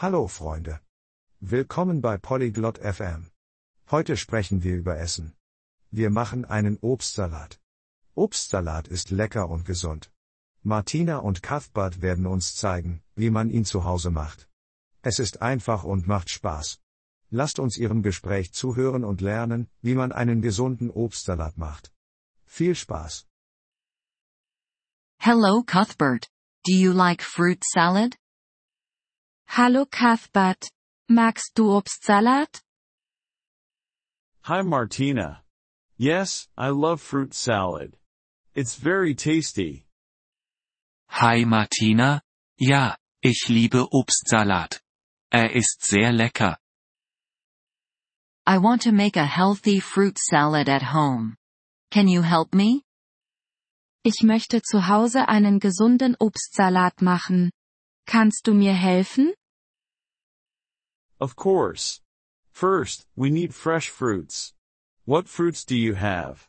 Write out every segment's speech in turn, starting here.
Hallo Freunde. Willkommen bei Polyglot FM. Heute sprechen wir über Essen. Wir machen einen Obstsalat. Obstsalat ist lecker und gesund. Martina und Cuthbert werden uns zeigen, wie man ihn zu Hause macht. Es ist einfach und macht Spaß. Lasst uns ihrem Gespräch zuhören und lernen, wie man einen gesunden Obstsalat macht. Viel Spaß. Hello Cuthbert. Do you like fruit salad? Hallo Cuthbert. Magst du Obstsalat? Hi Martina. Yes, I love fruit salad. It's very tasty. Hi Martina. Ja, ich liebe Obstsalat. Er ist sehr lecker. I want to make a healthy fruit salad at home. Can you help me? Ich möchte zu Hause einen gesunden Obstsalat machen. Kannst du mir helfen? Of course. First, we need fresh fruits. What fruits do you have?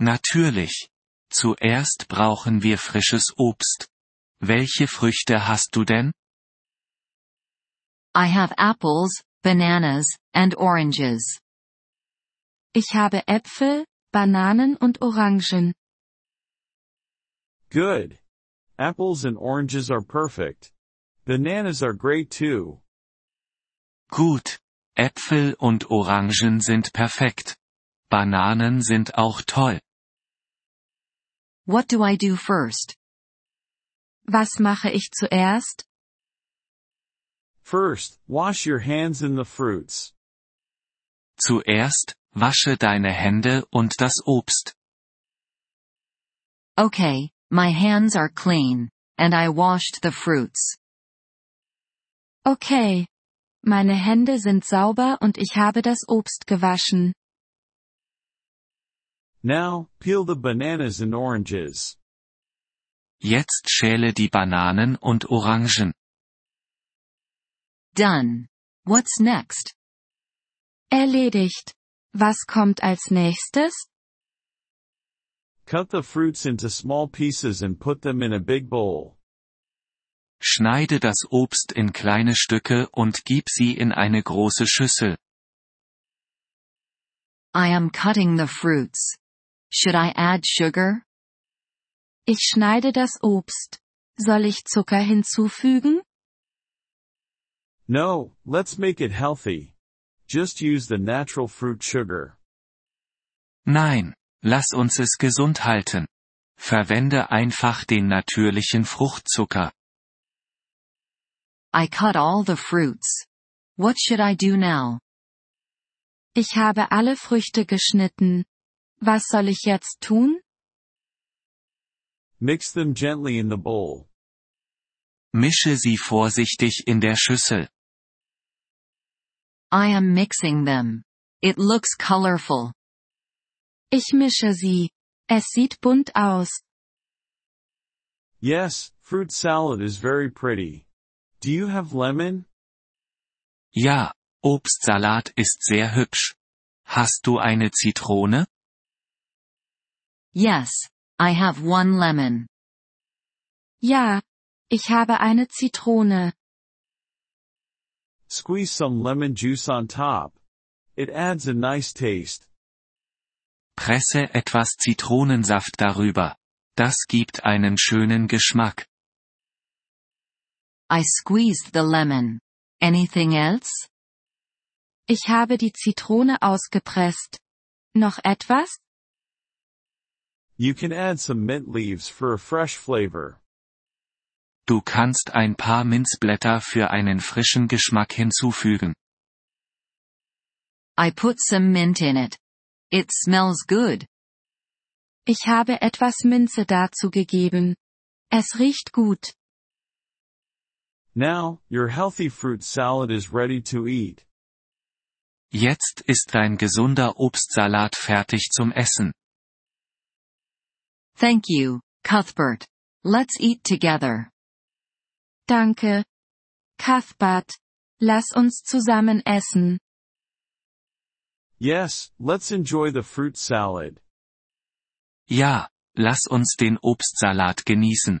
Natürlich. Zuerst brauchen wir frisches Obst. Welche Früchte hast du denn? I have apples, bananas, and oranges. Ich habe Äpfel, Bananen und Orangen. Good. Apples and oranges are perfect. Bananas are great too. Gut. Äpfel und Orangen sind perfekt. Bananen sind auch toll. What do I do first? Was mache ich zuerst? First, wash your hands in the fruits. Zuerst, wasche deine Hände und das Obst. Okay, my hands are clean, and I washed the fruits. Okay. Meine Hände sind sauber und ich habe das Obst gewaschen. Now, peel the bananas and oranges. Jetzt schäle die Bananen und Orangen. Done. What's next? Erledigt. Was kommt als nächstes? Cut the fruits into small pieces and put them in a big bowl. Schneide das Obst in kleine Stücke und gib sie in eine große Schüssel. I am cutting the fruits. Should I add sugar? Ich schneide das Obst. Soll ich Zucker hinzufügen? No, let's make it healthy. Just use the natural fruit sugar. Nein, lass uns es gesund halten. Verwende einfach den natürlichen Fruchtzucker. I cut all the fruits. What should I do now? Ich habe alle Früchte geschnitten. Was soll ich jetzt tun? Mix them gently in the bowl. Mische sie vorsichtig in der Schüssel. I am mixing them. It looks colorful. Ich mische sie. Es sieht bunt aus. Yes, fruit salad is very pretty. Do you have lemon? Ja, Obstsalat ist sehr hübsch. Hast du eine Zitrone? Yes, I have one lemon. Ja, ich habe eine Zitrone. Squeeze some lemon juice on top. It adds a nice taste. Presse etwas Zitronensaft darüber. Das gibt einen schönen Geschmack. I squeezed the lemon. Anything else? Ich habe die Zitrone ausgepresst. Noch etwas? You can add some mint leaves for a fresh flavor. Du kannst ein paar Minzblätter für einen frischen Geschmack hinzufügen. I put some mint in it. It smells good. Ich habe etwas Minze dazu gegeben. Es riecht gut. Now, your healthy fruit salad is ready to eat. Jetzt ist dein gesunder Obstsalat fertig zum Essen. Thank you, Cuthbert. Let's eat together. Danke. Cuthbert. Lass uns zusammen essen. Yes, let's enjoy the fruit salad. Ja, lass uns den Obstsalat genießen.